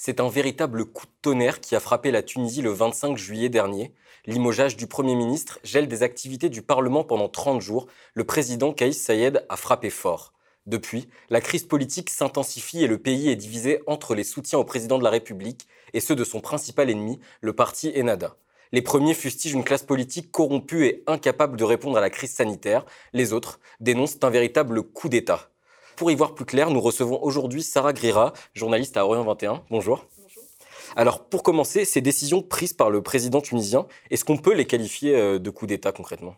C'est un véritable coup de tonnerre qui a frappé la Tunisie le 25 juillet dernier. Limogeage du Premier ministre, gèle des activités du Parlement pendant 30 jours. Le président Kaïs Sayed a frappé fort. Depuis, la crise politique s'intensifie et le pays est divisé entre les soutiens au président de la République et ceux de son principal ennemi, le parti Ennahda. Les premiers fustigent une classe politique corrompue et incapable de répondre à la crise sanitaire. Les autres dénoncent un véritable coup d'État. Pour y voir plus clair, nous recevons aujourd'hui Sarah Grira, journaliste à Orient 21. Bonjour. Bonjour. Alors, pour commencer, ces décisions prises par le président tunisien, est-ce qu'on peut les qualifier euh, de coup d'État concrètement?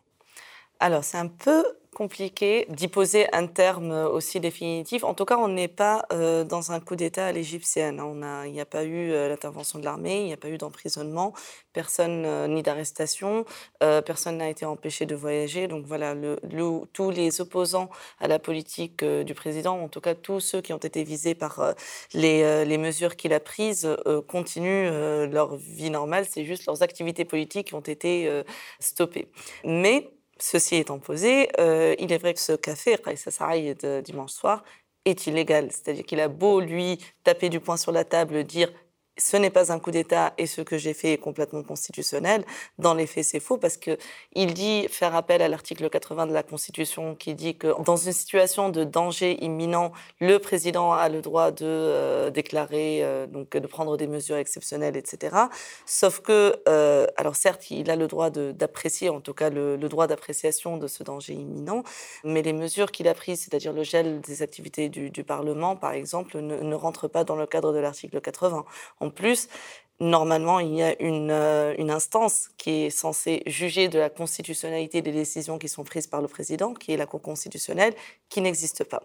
Alors, c'est un peu compliqué d'y poser un terme aussi définitif. En tout cas, on n'est pas euh, dans un coup d'État à l'égyptienne. il n'y a pas eu euh, l'intervention de l'armée, il n'y a pas eu d'emprisonnement, personne euh, ni d'arrestation, personne n'a été empêché de voyager. Donc voilà, tous les opposants à la politique du président, en tout cas tous ceux qui ont été visés par les, les, mesures qu'il a prises, continuent leur vie normale. C'est juste leurs activités politiques qui ont été stoppées. Mais Ceci étant posé, euh, il est vrai que ce café, Raïssa de dimanche soir, est illégal. C'est-à-dire qu'il a beau lui taper du poing sur la table, dire ce n'est pas un coup d'État et ce que j'ai fait est complètement constitutionnel. Dans les faits, c'est faux parce que il dit faire appel à l'article 80 de la Constitution qui dit que dans une situation de danger imminent, le président a le droit de euh, déclarer, euh, donc de prendre des mesures exceptionnelles, etc. Sauf que, euh, alors certes, il a le droit d'apprécier, en tout cas le, droit d'appréciation de ce danger imminent, mais les mesures qu'il a prises, c'est-à-dire le gel des activités du, Parlement, par exemple, ne, ne rentrent pas dans le cadre de l'article 80. En plus, normalement, il y a euh, une, instance qui est censée juger de la constitutionnalité des décisions qui sont prises par le président, qui est la Cour constitutionnelle, qui n'existe pas.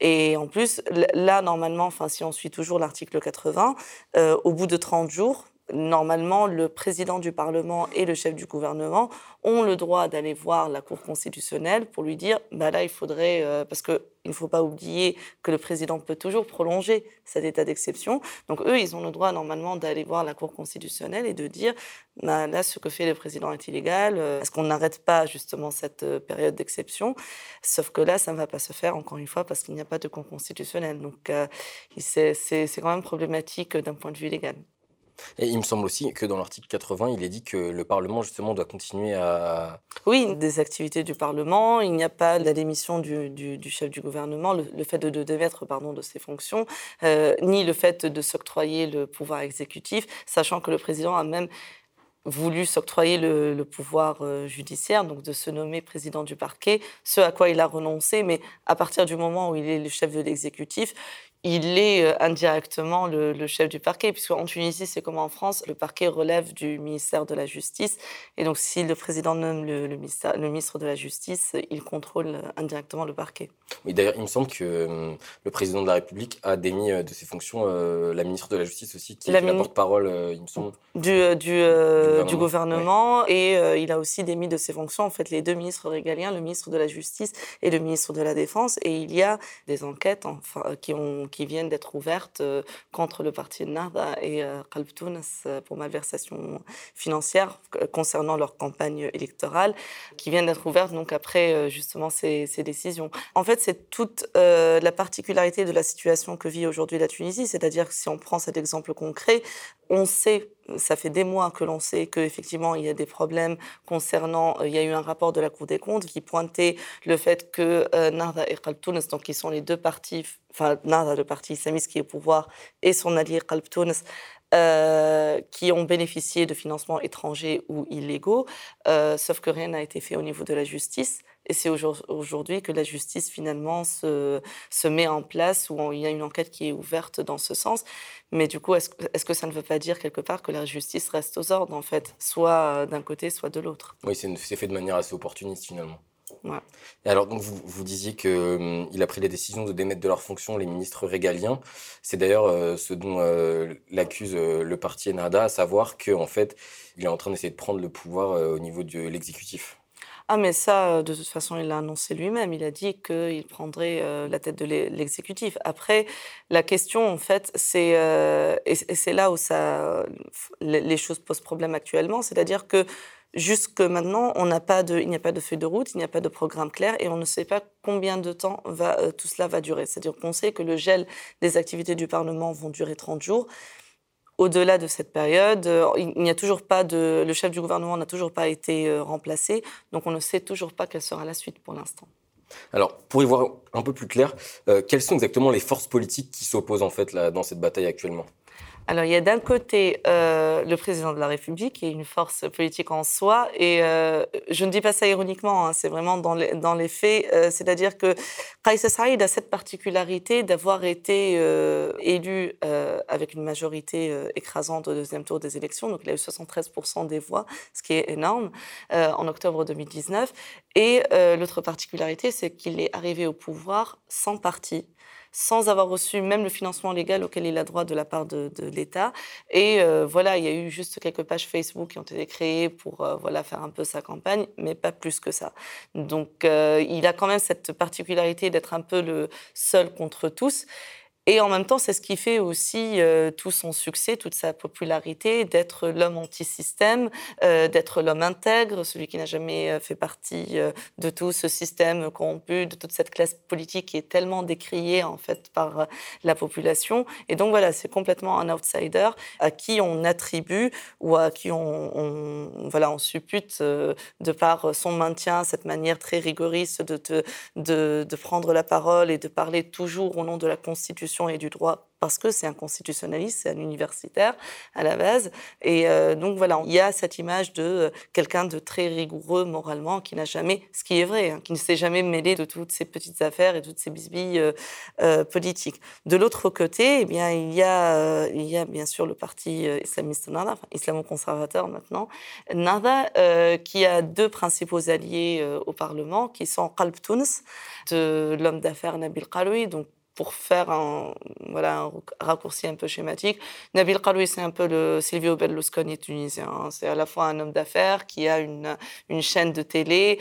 Et en plus, là, normalement, enfin, si on suit toujours l'article 80, euh, au bout de 30 jours, normalement, le président du Parlement et le chef du gouvernement ont le droit d'aller voir la Cour constitutionnelle pour lui dire, bah là, il faudrait, euh, parce qu'il ne faut pas oublier que le président peut toujours prolonger cet état d'exception. Donc eux, ils ont le droit normalement d'aller voir la Cour constitutionnelle et de dire, bah là, ce que fait le président est illégal. Euh, est-ce qu'on n'arrête pas justement cette euh, période d'exception? Sauf que là, ça ne va pas se faire encore une fois parce qu'il n'y a pas de Cour constitutionnelle. Donc c'est quand même problématique d'un point de vue légal. Et il me semble aussi que dans l'article 80, il est dit que le Parlement, justement, doit continuer à... Oui, des activités du Parlement. Il n'y a pas la démission du, chef du gouvernement, le, fait de, de démettre pardon, de ses fonctions, euh, ni le fait de s'octroyer le pouvoir exécutif, sachant que le président a même voulu s'octroyer le, le, pouvoir euh, judiciaire, donc de se nommer président du parquet, ce à quoi il a renoncé, mais à partir du moment où il est le chef de l'exécutif, il est euh, indirectement le, chef du parquet, puisqu'en Tunisie, c'est comme en France, le parquet relève du ministère de la Justice. Et donc, si le président nomme le, le, ministre de la Justice, il contrôle euh, indirectement le parquet. Oui, d'ailleurs, il me semble que euh, le président de la République a démis de ses fonctions la ministre de la Justice aussi, qui est la, porte-parole, il me semble. Du, du, du gouvernement. Et il a aussi démis de ses fonctions, en fait, les deux ministres régaliens, le ministre de la Justice et le ministre de la Défense. Et il y a des enquêtes enfin, qui ont qui viennent d'être ouvertes euh, contre le parti Nahda et euh, Qalb euh, pour malversation financière concernant leur campagne électorale, qui viennent d'être ouvertes donc après justement ces, ces, décisions. En fait, c'est toute la particularité de la situation que vit aujourd'hui la Tunisie, c'est-à-dire que si on prend cet exemple concret, on sait, ça fait des mois que l'on sait qu'effectivement il y a des problèmes concernant, il y a eu un rapport de la Cour des comptes qui pointait le fait que euh, Nahda et Qalb donc qui sont les deux partis, enfin Nahda, le parti islamiste qui est au pouvoir, et son allié Qalb euh, qui ont bénéficié de financements étrangers ou illégaux, euh, sauf que rien n'a été fait au niveau de la justice. Et c'est aujourd'hui que la justice finalement se, se, met en place, où il y a une enquête qui est ouverte dans ce sens. Mais du coup, est-ce est que ça ne veut pas dire quelque part que la justice reste aux ordres, en fait, soit d'un côté, soit de l'autre? Oui, c'est fait de manière assez opportuniste finalement. Ouais. Et alors, donc, vous, vous disiez qu'il hum, a pris la décision de démettre de leurs fonctions les ministres régaliens. C'est d'ailleurs euh, ce dont euh, l'accuse euh, le parti Enada, à savoir qu'en en fait, il est en train d'essayer de prendre le pouvoir au niveau de l'exécutif. Ah, mais ça, euh, de toute façon, il l'a annoncé lui-même. Il a dit qu'il prendrait euh, la tête de l'exécutif. Après, la question, en fait, c'est euh, et c'est là où ça, les choses posent problème actuellement, c'est-à-dire que jusque maintenant, on n'a pas de, il n'y a pas de feuille de route, il n'y a pas de programme clair, et on ne sait pas combien de temps tout cela va durer. C'est-à-dire qu'on sait que le gel des activités du Parlement vont durer 30 jours. Au-delà de cette période, il n'y a toujours pas de, le chef du gouvernement n'a toujours pas été remplacé, donc on ne sait toujours pas quelle sera la suite pour l'instant. Alors, pour y voir un peu plus clair, quelles sont exactement les forces politiques qui s'opposent en fait là, dans cette bataille actuellement? Alors, il y a d'un côté euh, le président de la République, qui est une force politique en soi, et euh, je ne dis pas ça ironiquement, hein, c'est vraiment dans les, dans les faits, euh, c'est-à-dire que Kais Saïd a cette particularité d'avoir été élu avec une majorité écrasante au deuxième tour des élections, donc il a eu 73% des voix, ce qui est énorme, en octobre 2019. Et l'autre particularité, c'est qu'il est arrivé au pouvoir sans parti sans avoir reçu même le financement légal auquel il a droit de la part de, l'État. Et euh, voilà, il y a eu juste quelques pages Facebook qui ont été créées pour euh, voilà, faire un peu sa campagne, mais pas plus que ça. Donc euh, il a quand même cette particularité d'être un peu le seul contre tous. Et en même temps, c'est ce qui fait aussi euh, tout son succès, toute sa popularité, d'être l'homme anti-système, euh, d'être l'homme intègre, celui qui n'a jamais euh, fait partie de tout ce système corrompu, de toute cette classe politique qui est tellement décriée en fait par la population. Et donc voilà, c'est complètement un outsider à qui on attribue ou à qui on, voilà, on suppute de par son maintien, cette manière très rigoriste de, de prendre la parole et de parler toujours au nom de la Constitution et du droit parce que c'est un constitutionnaliste, c'est un universitaire à la base. Et euh, donc voilà, il y a cette image de euh, quelqu'un de très rigoureux moralement qui n'a jamais, ce qui est vrai, hein, qui ne s'est jamais mêlé de toutes ces petites affaires et toutes ces bisbilles euh, politiques. De l'autre côté, eh bien, il y, a, il y a bien sûr le parti islamiste Nada, islamo-conservateur maintenant, Nada, qui a deux principaux alliés au Parlement, qui sont Qalb Tounes, de l'homme d'affaires Nabil Qaloui, donc pour faire un, voilà, un raccourci un peu schématique, Nabil Karoui, c'est un peu le Silvio Berlusconi tunisien. Hein. C'est à la fois un homme d'affaires qui a une, une chaîne de télé,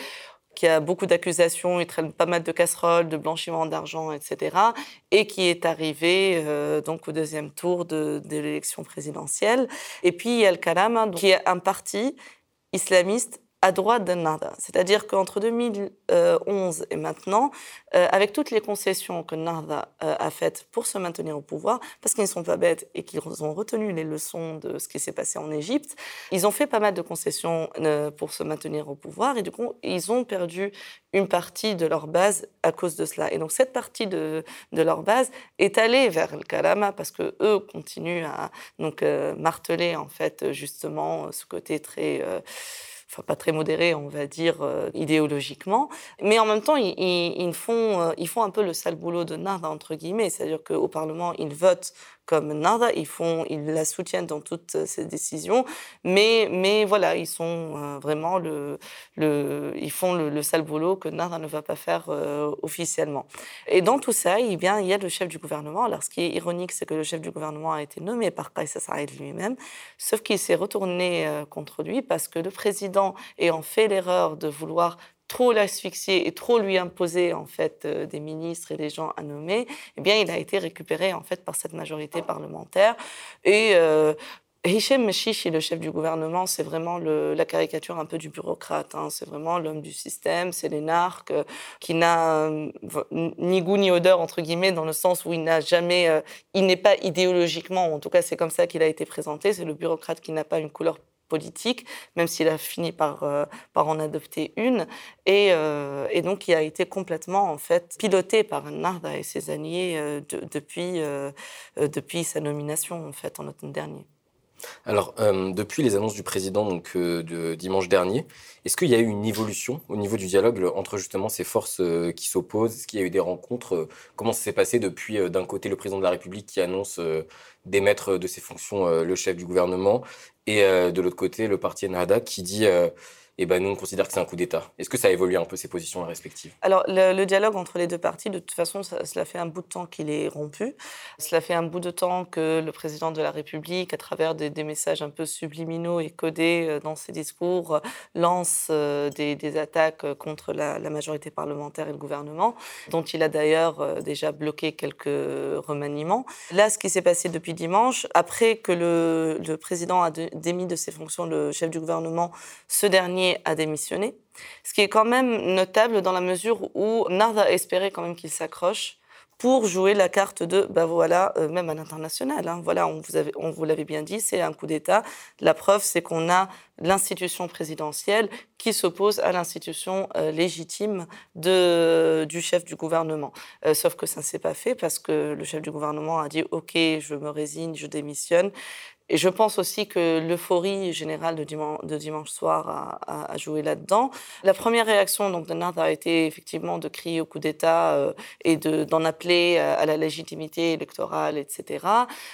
qui a beaucoup d'accusations, il traîne pas mal de casseroles, de blanchiment d'argent, etc., et qui est arrivé euh, donc au deuxième tour de, de l'élection présidentielle. Et puis il y a le Kalam, hein, qui est un parti islamiste à droite de Nada. C'est-à-dire qu'entre 2011 et maintenant, euh, avec toutes les concessions que Nada euh, a faites pour se maintenir au pouvoir, parce qu'ils ne sont pas bêtes et qu'ils ont retenu les leçons de ce qui s'est passé en Égypte, ils ont fait pas mal de concessions euh, pour se maintenir au pouvoir et du coup, ils ont perdu une partie de leur base à cause de cela. Et donc cette partie de, de leur base est allée vers le Kalama parce que eux continuent à donc marteler en fait justement ce côté très enfin pas très modérés, on va dire, euh, idéologiquement. Mais en même temps, ils, font, euh, ils font un peu le sale boulot de Nada, entre guillemets. C'est-à-dire qu'au Parlement, ils votent comme Nada, ils, font, ils la soutiennent dans toutes ses décisions. Mais, mais voilà, ils sont euh, vraiment le, ils font le, sale boulot que Nada ne va pas faire officiellement. Et dans tout ça, eh bien, il y a le chef du gouvernement. Alors, ce qui est ironique, c'est que le chef du gouvernement a été nommé par Kais Saïd lui-même, sauf qu'il s'est retourné contre lui parce que le président ayant fait l'erreur de vouloir trop l'asphyxier et trop lui imposer en fait euh, des ministres et des gens à nommer, eh bien il a été récupéré en fait par cette majorité parlementaire et euh, Hichem Meshishi, le chef du gouvernement, c'est vraiment la caricature un peu du bureaucrate. Hein. C'est vraiment l'homme du système, c'est l'énarque euh, qui n'a ni goût ni odeur, entre guillemets, dans le sens où il n'a jamais, il n'est pas idéologiquement, en tout cas c'est comme ça qu'il a été présenté, c'est le bureaucrate qui n'a pas une couleur politique, même s'il a fini par, euh, par en adopter une, et, euh, et, donc il a été complètement en fait piloté par Narda et ses alliés euh, depuis, depuis sa nomination en fait en automne dernier. Alors, depuis les annonces du président donc, de dimanche dernier, est-ce qu'il y a eu une évolution au niveau du dialogue entre justement ces forces qui s'opposent? Est-ce qu'il y a eu des rencontres? Comment ça s'est passé depuis, d'un côté, le président de la République qui annonce d'émettre de ses fonctions le chef du gouvernement et euh, de l'autre côté, le parti Ennahda qui dit euh, eh ben, nous, on considère que c'est un coup d'État. Est-ce que ça a évolué un peu ces positions respectives? Alors, le, dialogue entre les deux partis, de toute façon, cela fait un bout de temps qu'il est rompu. Cela fait un bout de temps que le président de la République, à travers des, messages un peu subliminaux et codés euh, dans ses discours, lance euh, des, attaques contre la, majorité parlementaire et le gouvernement, dont il a d'ailleurs euh, déjà bloqué quelques remaniements. Là, ce qui s'est passé depuis dimanche, après que le président a démis de ses fonctions le chef du gouvernement, ce dernier a démissionné. Ce qui est quand même notable dans la mesure où Narda espérait quand même qu'il s'accroche pour jouer la carte de, ben voilà, euh, même à l'international, hein, voilà, on vous, on vous l'avait bien dit, c'est un coup d'État. La preuve, c'est qu'on a l'institution présidentielle qui s'oppose à l'institution euh, légitime de, du chef du gouvernement. Euh, sauf que ça ne s'est pas fait parce que le chef du gouvernement a dit OK, je me résigne, je démissionne. Et je pense aussi que l'euphorie générale de dimanche, soir a, joué là-dedans. La première réaction donc, de Nard a été effectivement de crier au coup d'État euh, et d'en appeler à la légitimité électorale, etc.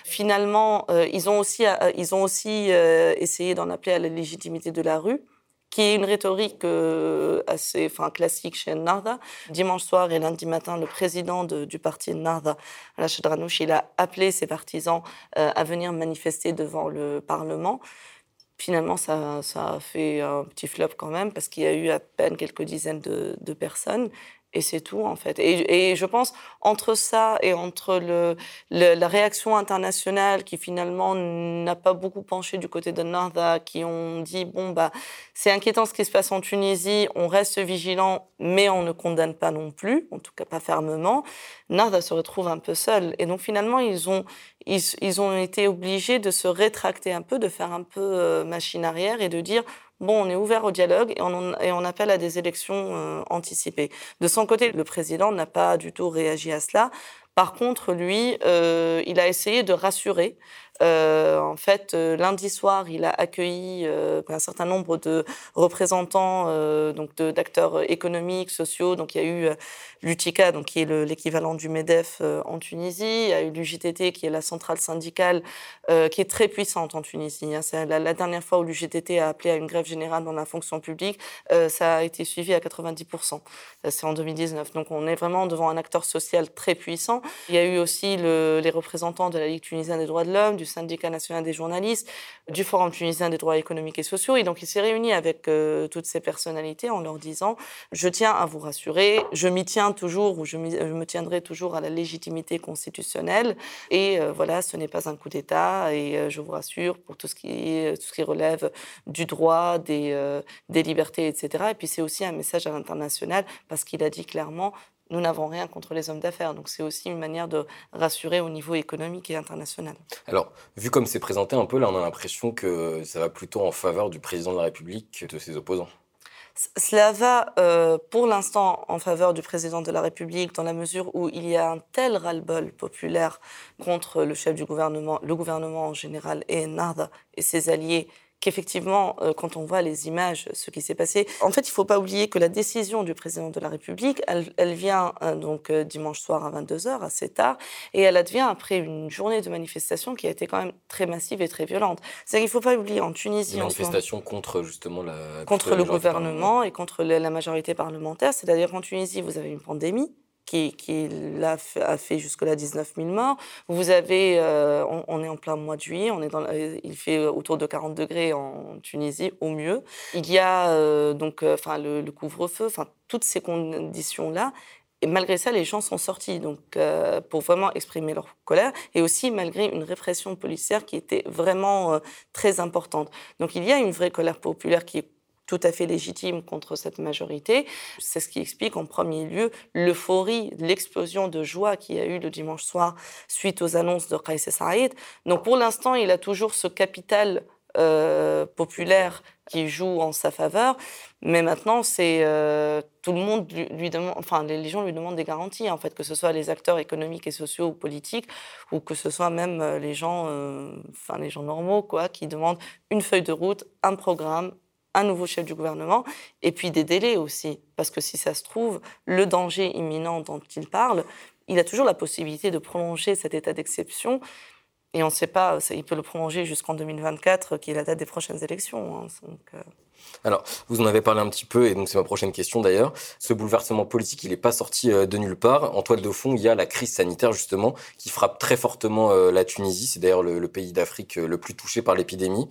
Finalement, euh, ils ont aussi, euh, ils ont aussi essayé d'en appeler à la légitimité de la rue qui est une rhétorique euh, assez enfin, classique chez Narda. Dimanche soir et lundi matin, le président du parti Narda, Rachid Ranouch, il a appelé ses partisans euh, à venir manifester devant le Parlement. Finalement, ça, ça, a fait un petit flop quand même, parce qu'il y a eu à peine quelques dizaines de, de personnes. Et c'est tout, en fait. Et, je pense, entre ça et entre le, la réaction internationale qui finalement n'a pas beaucoup penché du côté de Narda, qui ont dit, bon, bah, c'est inquiétant ce qui se passe en Tunisie, on reste vigilant, mais on ne condamne pas non plus, en tout cas pas fermement, Narda se retrouve un peu seul. Et donc finalement, ils ont, ils, ils ont été obligés de se rétracter un peu, de faire un peu euh, machine arrière et de dire, bon, on est ouvert au dialogue et on, appelle à des élections euh, anticipées. De son côté, le président n'a pas du tout réagi à cela. Par contre, lui, euh, il a essayé de rassurer euh, en fait, euh, lundi soir, il a accueilli euh, un certain nombre de représentants, donc d'acteurs économiques, sociaux. Donc, il y a eu l'UTICA, donc qui est l'équivalent du Medef en Tunisie. Il y a eu l'UGTT, qui est la centrale syndicale, qui est très puissante en Tunisie. Hein. C'est la, dernière fois où l'UGTT a appelé à une grève générale dans la fonction publique, ça a été suivi à 90%. C'est en 2019. Donc, on est vraiment devant un acteur social très puissant. Il y a eu aussi le, les représentants de la Ligue tunisienne des droits de l'homme, du syndicat national des journalistes, du Forum tunisien des droits économiques et sociaux. Et donc, il s'est réuni avec euh, toutes ces personnalités en leur disant Je tiens à vous rassurer, je m'y tiens toujours ou je, me tiendrai toujours à la légitimité constitutionnelle. Et euh, voilà, ce n'est pas un coup d'État. Et euh, je vous rassure pour tout ce qui, relève du droit, des, des libertés, etc. Et puis, c'est aussi un message à l'international parce qu'il a dit clairement nous n'avons rien contre les hommes d'affaires. Donc c'est aussi une manière de rassurer au niveau économique et international. Alors, vu comme c'est présenté un peu, là, on a l'impression que ça va plutôt en faveur du président de la République que de ses opposants. Cela va euh, pour l'instant en faveur du président de la République dans la mesure où il y a un tel ras-le-bol populaire contre le chef du gouvernement, le gouvernement en général et Nada et ses alliés qu'effectivement, euh, quand on voit les images, ce qui s'est passé, en fait, il ne faut pas oublier que la décision du président de la République, elle, vient euh, donc euh, dimanche soir à 22h, assez tard, et elle advient après une journée de manifestation qui a été quand même très massive et très violente. C'est-à-dire qu'il ne faut pas oublier, en Tunisie... Une manifestation contre justement la... Contre le gouvernement et contre la majorité parlementaire. C'est-à-dire qu'en Tunisie, vous avez une pandémie, qui, a fait jusque-là 19 000 morts. Vous avez, euh, on, est en plein mois de juillet, on est dans, il fait autour de 40 degrés en Tunisie, au mieux. Il y a euh, donc, euh, enfin, le, couvre-feu, toutes ces conditions-là. Et malgré ça, les gens sont sortis donc, pour vraiment exprimer leur colère, et aussi malgré une répression policière qui était vraiment très importante. Donc il y a une vraie colère populaire qui est tout à fait légitime contre cette majorité. C'est ce qui explique en premier lieu l'euphorie, l'explosion de joie qu'il y a eu le dimanche soir suite aux annonces de Kais Saïd. Donc pour l'instant, il a toujours ce capital euh, populaire qui joue en sa faveur, mais maintenant c'est euh, tout le monde lui, demande, enfin les, gens lui demandent des garanties en fait, que ce soit les acteurs économiques et sociaux ou politiques, ou que ce soit même euh, les gens, enfin les gens normaux quoi, qui demandent une feuille de route, un programme, un nouveau chef du gouvernement, et puis des délais aussi, parce que si ça se trouve, le danger imminent dont il parle, il a toujours la possibilité de prolonger cet état d'exception, et on ne sait pas, il peut le prolonger jusqu'en 2024, qui est la date des prochaines élections. Hein, euh. Alors, vous en avez parlé un petit peu, et donc c'est ma prochaine question d'ailleurs. Ce bouleversement politique, il n'est pas sorti euh, de nulle part. En toile de fond, il y a la crise sanitaire justement, qui frappe très fortement euh, la Tunisie. C'est d'ailleurs le, pays d'Afrique le plus touché par l'épidémie.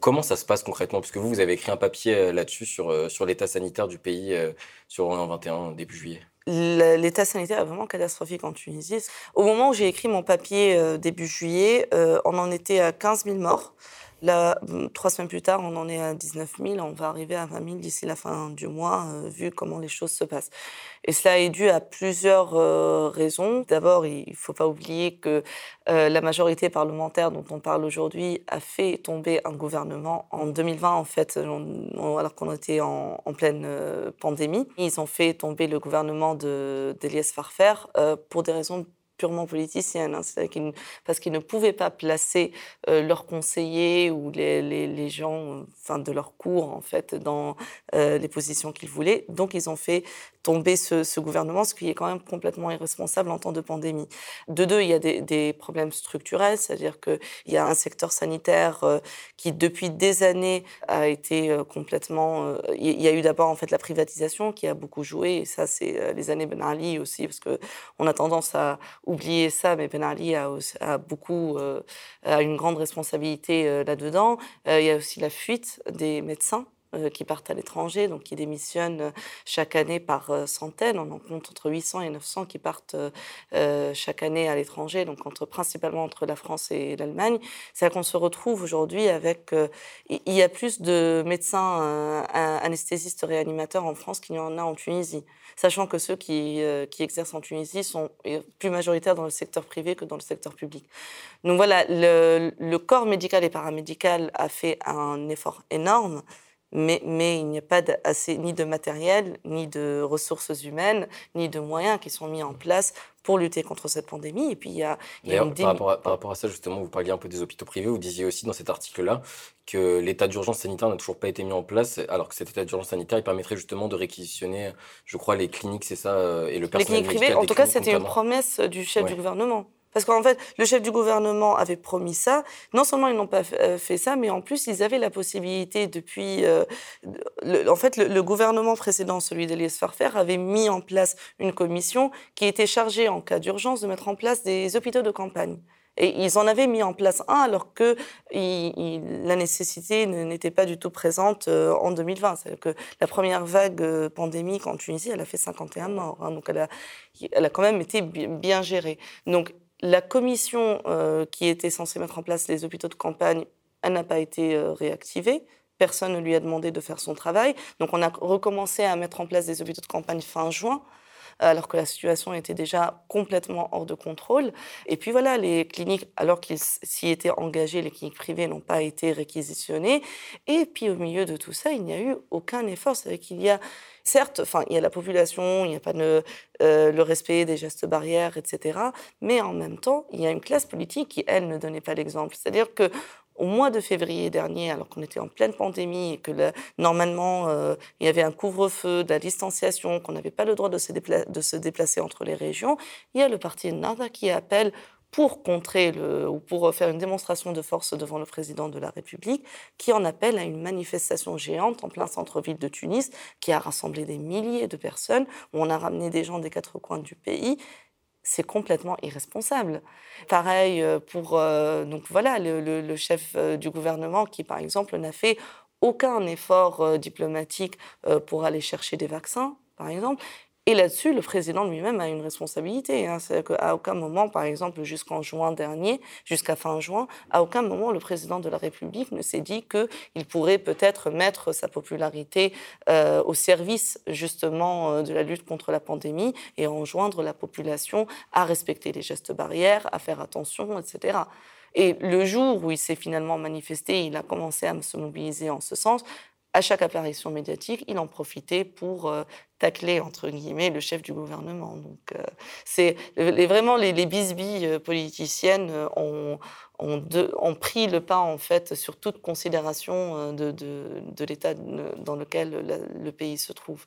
Comment ça se passe concrètement? Puisque vous, vous avez écrit un papier euh, là-dessus sur, euh, sur l'état sanitaire du pays euh, sur en 21 début juillet. L'état sanitaire est vraiment catastrophique en Tunisie. Au moment où j'ai écrit mon papier début juillet, on en était à 15 000 morts. Là, trois semaines plus tard, on en est à 19 000. On va arriver à 20 000 d'ici la fin du mois, euh, vu comment les choses se passent. Et cela est dû à plusieurs euh, raisons. D'abord, il ne faut pas oublier que euh, la majorité parlementaire dont on parle aujourd'hui a fait tomber un gouvernement en 2020, en fait, alors qu'on était en, pleine pandémie. Ils ont fait tomber le gouvernement d'Elias Farfer pour des raisons purement politicienne, parce qu'ils ne pouvaient pas placer euh, leurs conseillers ou les, gens de leur cours en fait dans euh, les positions qu'ils voulaient. Donc ils ont fait tomber ce, gouvernement, ce qui est quand même complètement irresponsable en temps de pandémie. De deux, il y a des, problèmes structurels, c'est-à-dire qu'il y a un secteur sanitaire euh, qui, depuis des années, a été complètement... Il y a eu d'abord en fait la privatisation qui a beaucoup joué, et ça c'est les années Ben Ali aussi, parce qu'on a tendance à oublier ça, mais Ben Ali a, a beaucoup, a une grande responsabilité là-dedans. il y a aussi la fuite des médecins euh, qui partent à l'étranger, donc qui démissionnent euh, chaque année par euh, centaines. On en compte entre 800 et 900 qui partent chaque année à l'étranger, donc entre, principalement entre la France et l'Allemagne. C'est qu'on se retrouve aujourd'hui avec... il y a plus de médecins anesthésistes réanimateurs en France qu'il y en a en Tunisie, sachant que ceux qui, qui exercent en Tunisie sont plus majoritaires dans le secteur privé que dans le secteur public. Donc voilà, le corps médical et paramédical a fait un effort énorme mais, mais il n'y a pas assez ni de matériel, ni de ressources humaines, ni de moyens qui sont mis en place pour lutter contre cette pandémie. Et puis il y a, par, rapport à, par, rapport à, ça, justement, vous parliez un peu des hôpitaux privés. Vous disiez aussi dans cet article-là que l'état d'urgence sanitaire n'a toujours pas été mis en place, alors que cet état d'urgence sanitaire, il permettrait justement de réquisitionner, je crois, les cliniques, c'est ça, euh, et le personnel Les cliniques privées, en tout cas, c'était une promesse du chef du gouvernement. Parce qu'en fait, le chef du gouvernement avait promis ça. Non seulement ils n'ont pas euh, fait ça, mais en plus, ils avaient la possibilité depuis... Euh, en fait, le, gouvernement précédent, celui d'Elias Farfer, avait mis en place une commission qui était chargée, en cas d'urgence, de mettre en place des hôpitaux de campagne. Et ils en avaient mis en place un alors que la nécessité n'était pas du tout présente euh, en 2020. C'est-à-dire que la première vague pandémique en Tunisie, elle a fait 51 morts. Hein. donc elle a, elle a quand même été bien gérée. Donc la commission euh, qui était censée mettre en place les hôpitaux de campagne, elle n'a pas été euh, réactivée. Personne ne lui a demandé de faire son travail. Donc on a recommencé à mettre en place des hôpitaux de campagne fin juin alors que la situation était déjà complètement hors de contrôle. Et puis voilà, les cliniques, alors qu'ils s'y étaient engagés, les cliniques privées n'ont pas été réquisitionnées. Et puis au milieu de tout ça, il n'y a eu aucun effort. C'est-à-dire qu'il y a Certes, enfin, il y a la population, il n'y a pas euh, le respect des gestes barrières, etc. Mais en même temps, il y a une classe politique qui, elle, ne donnait pas l'exemple. C'est-à-dire que au mois de février dernier, alors qu'on était en pleine pandémie et que normalement euh, il y avait un couvre-feu, de la distanciation, qu'on n'avait pas le droit de se, déplacer entre les régions, il y a le parti Nada qui appelle pour contrer ou pour faire une démonstration de force devant le président de la République, qui en appelle à une manifestation géante en plein centre-ville de Tunis, qui a rassemblé des milliers de personnes, où on a ramené des gens des quatre coins du pays. C'est complètement irresponsable. Pareil euh, pour euh, donc voilà le, chef euh, du gouvernement qui, par exemple, n'a fait aucun effort diplomatique pour aller chercher des vaccins, par exemple. Et là-dessus, le président lui-même a une responsabilité. Hein. C'est-à-dire qu'à aucun moment, par exemple, jusqu'en juin dernier, jusqu'à fin juin, à aucun moment, le président de la République ne s'est dit qu'il pourrait peut-être mettre sa popularité euh, au service justement euh, de la lutte contre la pandémie et enjoindre la population à respecter les gestes barrières, à faire attention, etc. Et le jour où il s'est finalement manifesté, il a commencé à se mobiliser en ce sens à chaque apparition médiatique, il en profitait pour euh, tacler, entre guillemets, le chef du gouvernement. Donc, euh, c'est vraiment les, les bisbilles euh, politiciennes ont, ont, pris le pas, en fait, sur toute considération de, de l'état dans lequel le pays se trouve.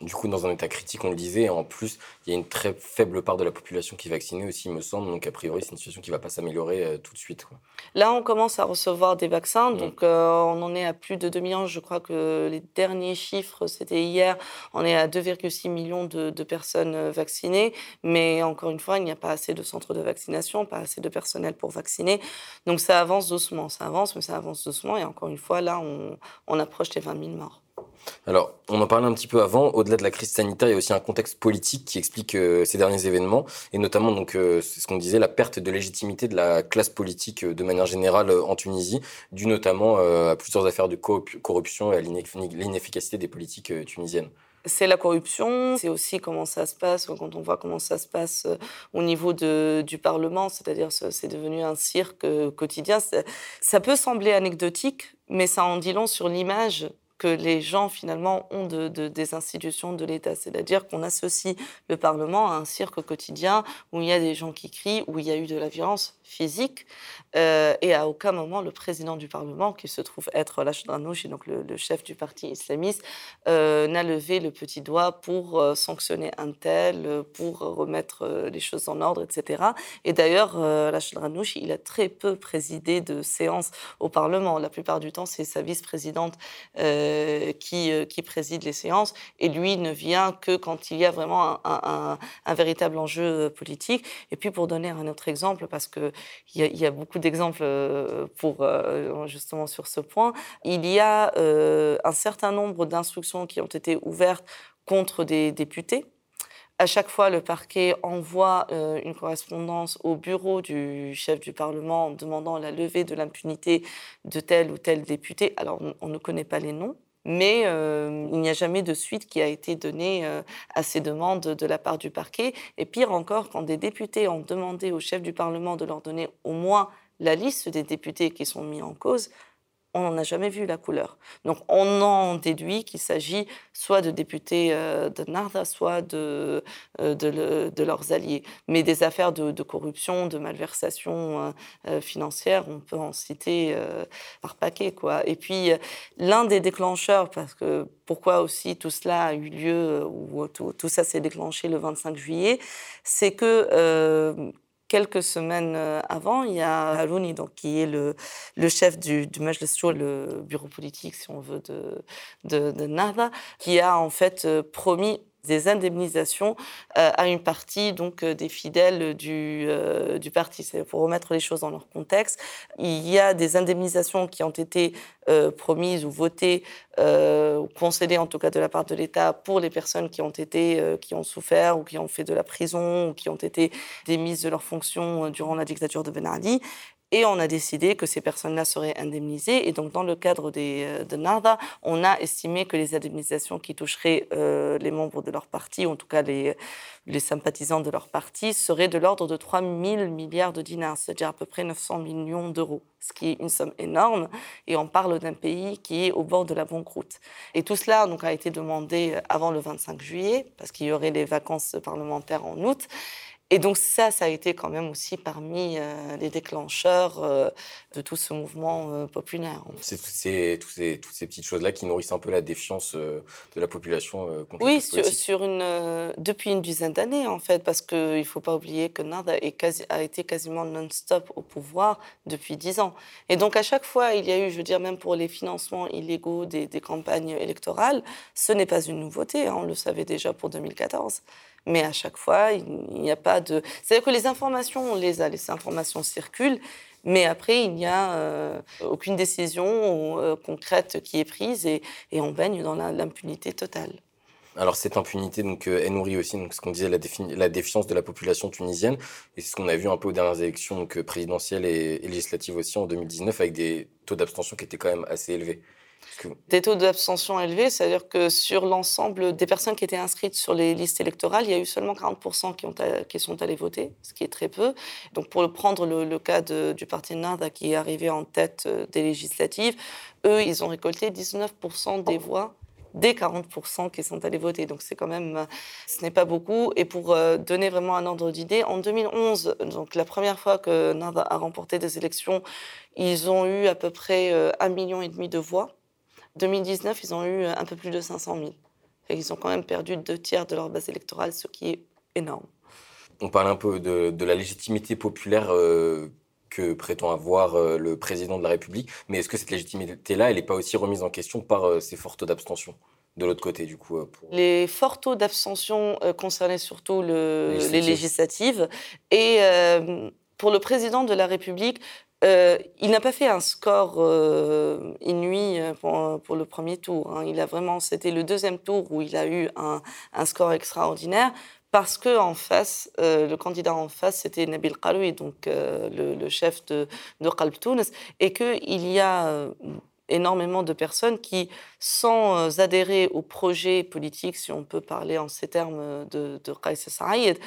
Du coup, dans un état critique, on le disait, en plus, il y a une très faible part de la population qui est vaccinée aussi, il me semble. Donc, a priori, c'est une situation qui ne va pas s'améliorer euh, tout de suite. Là, on commence à recevoir des vaccins. Mm. Donc, euh, on en est à plus de 2 millions. Je crois que les derniers chiffres, c'était hier. On est à 2,6 millions de, personnes euh, vaccinées. Mais encore une fois, il n'y a pas assez de centres de vaccination, pas assez de personnel pour vacciner. Donc, ça avance doucement. Ça avance, mais ça avance doucement. Et encore une fois, là, on, on approche des 20 000 morts. Alors, on en parlait un petit peu avant. Au-delà de la crise sanitaire, il y a aussi un contexte politique qui explique euh, ces derniers événements, et notamment, donc, euh, c'est ce qu'on disait, la perte de légitimité de la classe politique euh, de manière générale en Tunisie, due notamment à plusieurs affaires de corruption et à l'inefficacité des politiques tunisiennes. C'est la corruption, c'est aussi comment ça se passe, quand on voit comment ça se passe au niveau de, du Parlement, c'est-à-dire c'est devenu un cirque quotidien. Ça peut sembler anecdotique, mais ça en dit long sur l'image que les gens finalement ont de, des institutions de l'État. C'est-à-dire qu'on associe le Parlement à un cirque quotidien où il y a des gens qui crient, où il y a eu de la violence physique, euh, et à aucun moment le président du Parlement, qui se trouve être Lachdanouchi, donc le, chef du parti islamiste, euh, n'a levé le petit doigt pour euh, sanctionner un tel, pour remettre les choses en ordre, etc. Et d'ailleurs, Lachdanouchi, il a très peu présidé de séances au Parlement. La plupart du temps, c'est sa vice-présidente qui, qui préside les séances, et lui ne vient que quand il y a vraiment un, véritable enjeu politique. Et puis, pour donner un autre exemple, parce que il y, a beaucoup d'exemples euh, pour euh, justement sur ce point. Il y a euh, un certain nombre d'instructions qui ont été ouvertes contre des députés. À chaque fois, le parquet envoie une correspondance au bureau du chef du Parlement en demandant la levée de l'impunité de tel ou tel député. Alors, on ne connaît pas les noms, mais euh, il n'y a jamais de suite qui a été donnée euh, à ces demandes de la part du parquet. Et pire encore, quand des députés ont demandé au chef du Parlement de leur donner au moins la liste des députés qui sont mis en cause, on n'en a jamais vu la couleur. Donc on en déduit qu'il s'agit soit de députés euh, de Narda, soit de, euh, de, leurs alliés. Mais des affaires de, corruption, de malversation euh, financière, on peut en citer par paquet. Quoi. Et puis l'un des déclencheurs, parce que pourquoi aussi tout cela a eu lieu, ou tout ça s'est déclenché le 25 juillet, c'est que quelques semaines euh, avant, il y a Harouni, donc, qui est le, le chef du, du le bureau politique, si on veut, de, de, qui a en fait euh, promis des indemnisations euh, à une partie donc euh, des fidèles du, euh, parti. Pour remettre les choses dans leur contexte. Il y a des indemnisations qui ont été promises ou votées ou concédées en tout cas de la part de l'État pour les personnes qui ont été qui ont souffert ou qui ont fait de la prison ou qui ont été démises de leurs fonctions durant la dictature de Ben Ali. Et on a décidé que ces personnes-là seraient indemnisées. Et donc, dans le cadre euh, de NARDA, on a estimé que les indemnisations qui toucheraient euh, les membres de leur parti, ou en tout cas les, sympathisants de leur parti, seraient de l'ordre de 3 000 milliards de dinars, c'est-à-dire à peu près 900 millions d'euros, ce qui est une somme énorme. Et on parle d'un pays qui est au bord de la banqueroute. Et tout cela donc, a été demandé avant le 25 juillet, parce qu'il y aurait les vacances parlementaires en août. Et donc ça, ça a été quand même aussi parmi euh, les déclencheurs euh, de tout ce mouvement euh, populaire. C'est toutes ces, toutes ces, toutes ces petites choses-là qui nourrissent un peu la défiance de la population contre Oui, sur, sur, une, depuis une dizaine d'années en fait, parce qu'il ne faut pas oublier que quasi, a été quasiment non-stop au pouvoir depuis dix ans. Et donc à chaque fois, il y a eu, je veux dire, même pour les financements illégaux des, des campagnes électorales, ce n'est pas une nouveauté, hein, on le savait déjà pour 2014. Mais à chaque fois, il n'y a pas de. C'est-à-dire que les informations, on les a, les informations circulent, mais après, il n'y a euh, aucune décision euh, concrète qui est prise et, et on baigne dans l'impunité totale. Alors cette impunité, donc, euh, elle nourrit aussi donc, ce qu'on disait la, défiance de la population tunisienne, et c'est ce qu'on a vu un peu aux dernières élections présidentielles et législatives aussi en 2019, avec des taux d'abstention qui étaient quand même assez élevés. Des taux d'abstention élevés, c'est-à-dire que sur l'ensemble des personnes qui étaient inscrites sur les listes électorales, il y a eu seulement 40% qui, ont, qui sont allés voter, ce qui est très peu. Donc pour prendre le, cas du parti Nada qui est arrivé en tête euh, des législatives, eux, ils ont récolté 19% des voix des 40% qui sont allés voter. Donc c'est quand même, euh, ce n'est pas beaucoup. Et pour euh, donner vraiment un ordre d'idée, en 2011, donc la première fois que Nada a remporté des élections, ils ont eu à peu près un million et demi de voix. 2019, ils ont eu un peu plus de 500 000. Et ils ont quand même perdu deux tiers de leur base électorale, ce qui est énorme. On parle un peu de, la légitimité populaire euh, que prétend avoir euh, le président de la République, mais est-ce que cette légitimité-là, elle n'est pas aussi remise en question par euh, ces forts taux d'abstention de l'autre côté, du coup Les forts taux d'abstention concernaient surtout le, les législatives. Et pour le président de la République, il n'a pas fait un score inouï pour, le premier tour. Hein. Il a vraiment, c'était le deuxième tour où il a eu un, score extraordinaire parce que en face, euh, le candidat en face, c'était Nabil Qaloui, donc euh, le, chef de, de Qalb Tunis, et qu'il y a euh, énormément de personnes qui, sans adhérer au projet politique, si on peut parler en ces termes de, de Qais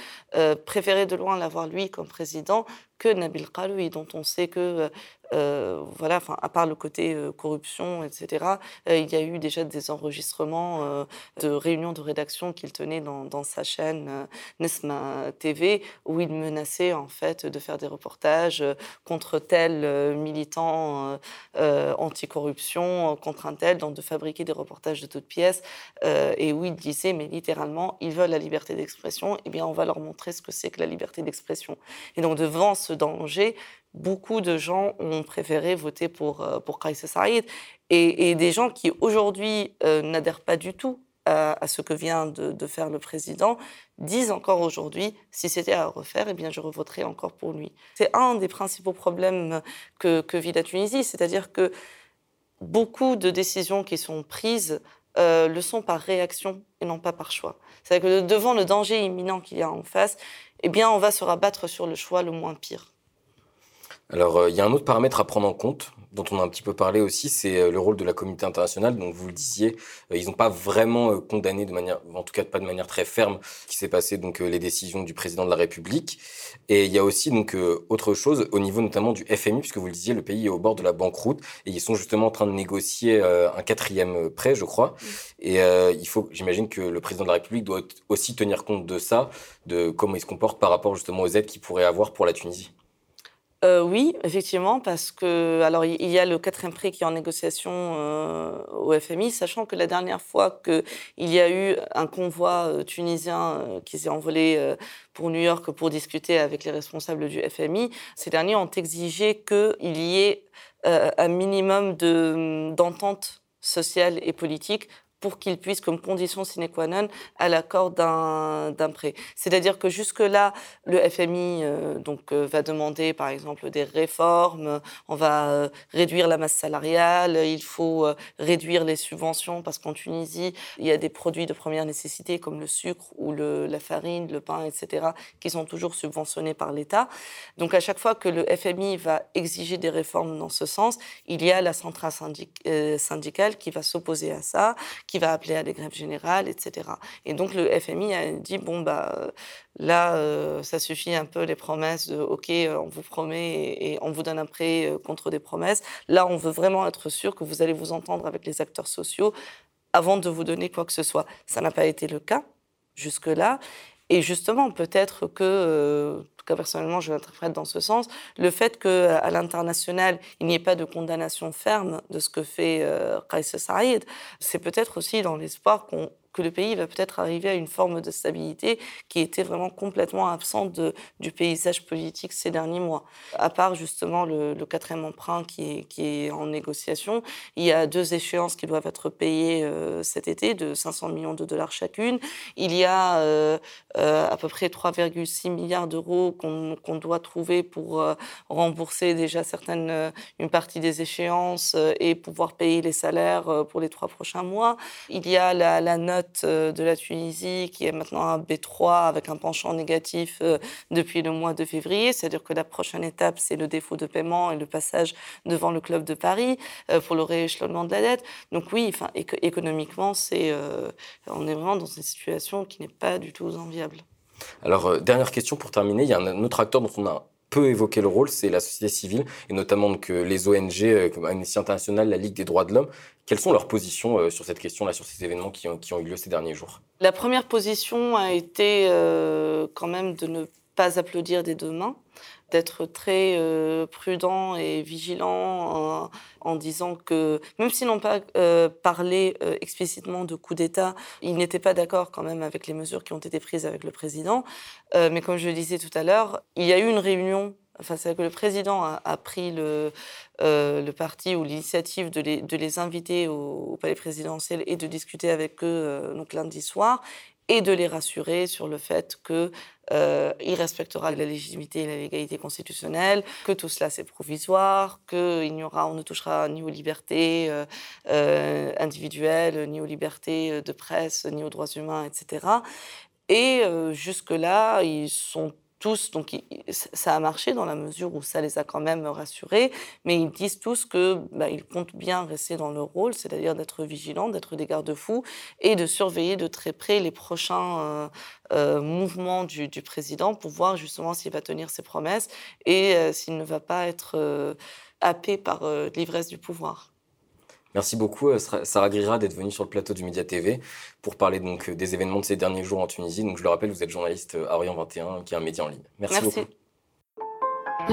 préféraient de loin l'avoir lui comme président que Nabil Qaloui, dont on sait que euh, voilà, enfin, à part le côté euh, corruption, etc., euh, il y a eu déjà des enregistrements de réunions de rédaction qu'il tenait dans, sa chaîne Nesma TV, où il menaçait en fait de faire des reportages contre tel militant anticorruption, contre un tel, donc de fabriquer des reportages de toutes pièces, et où il disait, mais littéralement, ils veulent la liberté d'expression, et eh bien on va leur montrer ce que c'est que la liberté d'expression. Et donc devant ce danger, beaucoup de gens ont préféré voter pour, euh, pour Kais Saïd et, des gens qui aujourd'hui euh, n'adhèrent pas du tout à, ce que vient de, faire le président disent encore aujourd'hui si c'était à refaire, eh bien je revoterais encore pour lui. C'est un des principaux problèmes que, vit la Tunisie, c'est-à-dire que beaucoup de décisions qui sont prises euh, le sont par réaction et non pas par choix. C'est-à-dire que devant le danger imminent qu'il y a en face, eh bien on va se rabattre sur le choix le moins pire. Alors, euh, il y a un autre paramètre à prendre en compte, dont on a un petit peu parlé aussi, c'est euh, le rôle de la communauté internationale. Donc, vous le disiez, euh, ils n'ont pas vraiment condamné de manière, en tout cas pas de manière très ferme, ce qui s'est passé, donc les décisions du président de la République. Et il y a aussi donc autre chose au niveau notamment du FMI, puisque vous le disiez, le pays est au bord de la banqueroute et ils sont justement en train de négocier un quatrième prêt, je crois. Et il faut, j'imagine que le président de la République doit aussi tenir compte de ça, de comment il se comporte par rapport justement aux aides qu'il pourrait avoir pour la Tunisie. Euh, oui, effectivement, parce que alors il y a le quatrième prix qui est en négociation euh, au FMI, sachant que la dernière fois qu'il y a eu un convoi euh, tunisien qui s'est envolé pour New York pour discuter avec les responsables du FMI, ces derniers ont exigé qu'il y ait un minimum d'entente sociale et politique pour qu'il puisse, comme condition sine qua non, à l'accord d'un prêt. C'est-à-dire que jusque-là, le FMI euh, donc, euh, va demander, par exemple, des réformes, on va euh, réduire la masse salariale, il faut réduire les subventions, parce qu'en Tunisie, il y a des produits de première nécessité, comme le sucre ou le, la farine, le pain, etc., qui sont toujours subventionnés par l'État. Donc à chaque fois que le FMI va exiger des réformes dans ce sens, il y a la centrale syndicale qui va s'opposer à ça, qui va appeler à des grèves générales, etc. Et donc le FMI a dit bon bah là euh, ça suffit un peu les promesses de ok euh, on vous promet et, on vous donne un prêt euh, contre des promesses. Là on veut vraiment être sûr que vous allez vous entendre avec les acteurs sociaux avant de vous donner quoi que ce soit. Ça n'a pas été le cas jusque là. Et justement, peut-être que, personnellement, je l'interprète dans ce sens, le fait qu'à l'international, il n'y ait pas de condamnation ferme de ce que fait euh, Saïd, c'est peut-être aussi dans l'espoir qu'on que le pays va peut-être arriver à une forme de stabilité qui était vraiment complètement absente du paysage politique ces derniers mois. À part justement le, quatrième emprunt qui est, en négociation, il y a deux échéances qui doivent être payées euh, cet été de 500 millions de dollars chacune. Il y a euh, euh, à peu près 3,6 milliards d'euros qu'on doit trouver pour rembourser déjà certaines, une partie des échéances et pouvoir payer les salaires pour les trois prochains mois. Il y a la note euh, de la Tunisie qui est maintenant un B3 avec un penchant négatif euh, depuis le mois de février. C'est-à-dire que la prochaine étape, c'est le défaut de paiement et le passage devant le club de Paris euh, pour le rééchelonnement de la dette. Donc oui, enfin, économiquement, on est vraiment dans une situation qui n'est pas du tout enviable. Alors, dernière question pour terminer. Il y a un autre acteur dont on a peu évoqué le rôle, c'est la société civile, et notamment donc, les ONG, comme Amnesty International, la Ligue des droits de l'homme, quelles sont leurs positions euh, sur cette question-là, sur ces événements qui ont, eu lieu ces derniers jours? La première position a été euh, quand même de ne pas applaudir des deux mains, d'être très euh, prudent et vigilant en, disant que, même s'ils n'ont pas parlé explicitement de coup d'État, ils n'étaient pas d'accord quand même avec les mesures qui ont été prises avec le président. mais comme je le disais tout à l'heure, il y a eu une réunion Enfin, c'est que le président a, pris le, euh, parti ou l'initiative de les, inviter au, palais présidentiel et de discuter avec eux euh, donc lundi soir. Et de les rassurer sur le fait que euh, respectera la légitimité et la légalité constitutionnelle, que tout cela c'est provisoire, qu'il n'y aura, on ne touchera ni aux libertés euh, euh, individuelles, ni aux libertés de presse, ni aux droits humains, etc. Et jusque-là, ils sont tous, donc ça a marché dans la mesure où ça les a quand même rassurés, mais ils disent tous que bah, ils comptent bien rester dans leur rôle, c'est-à-dire d'être vigilants, d'être des garde-fous et de surveiller de très près les prochains euh, euh, mouvements du, président pour voir justement s'il va tenir ses promesses et euh, s'il ne va pas être happé par l'ivresse du pouvoir. Merci beaucoup, euh, Sarah Grira, d'être venue sur le plateau du Média TV pour parler donc euh, des événements de ces derniers jours en Tunisie. Donc, je le rappelle, vous êtes journaliste euh, à Orient 21, qui est un média en ligne. Merci, Merci. beaucoup.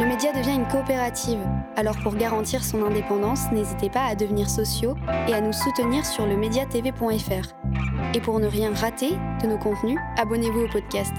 Le média devient une coopérative. Alors, pour garantir son indépendance, n'hésitez pas à devenir sociaux et à nous soutenir sur le mediatv.fr. Et pour ne rien rater de nos contenus, abonnez-vous au podcast.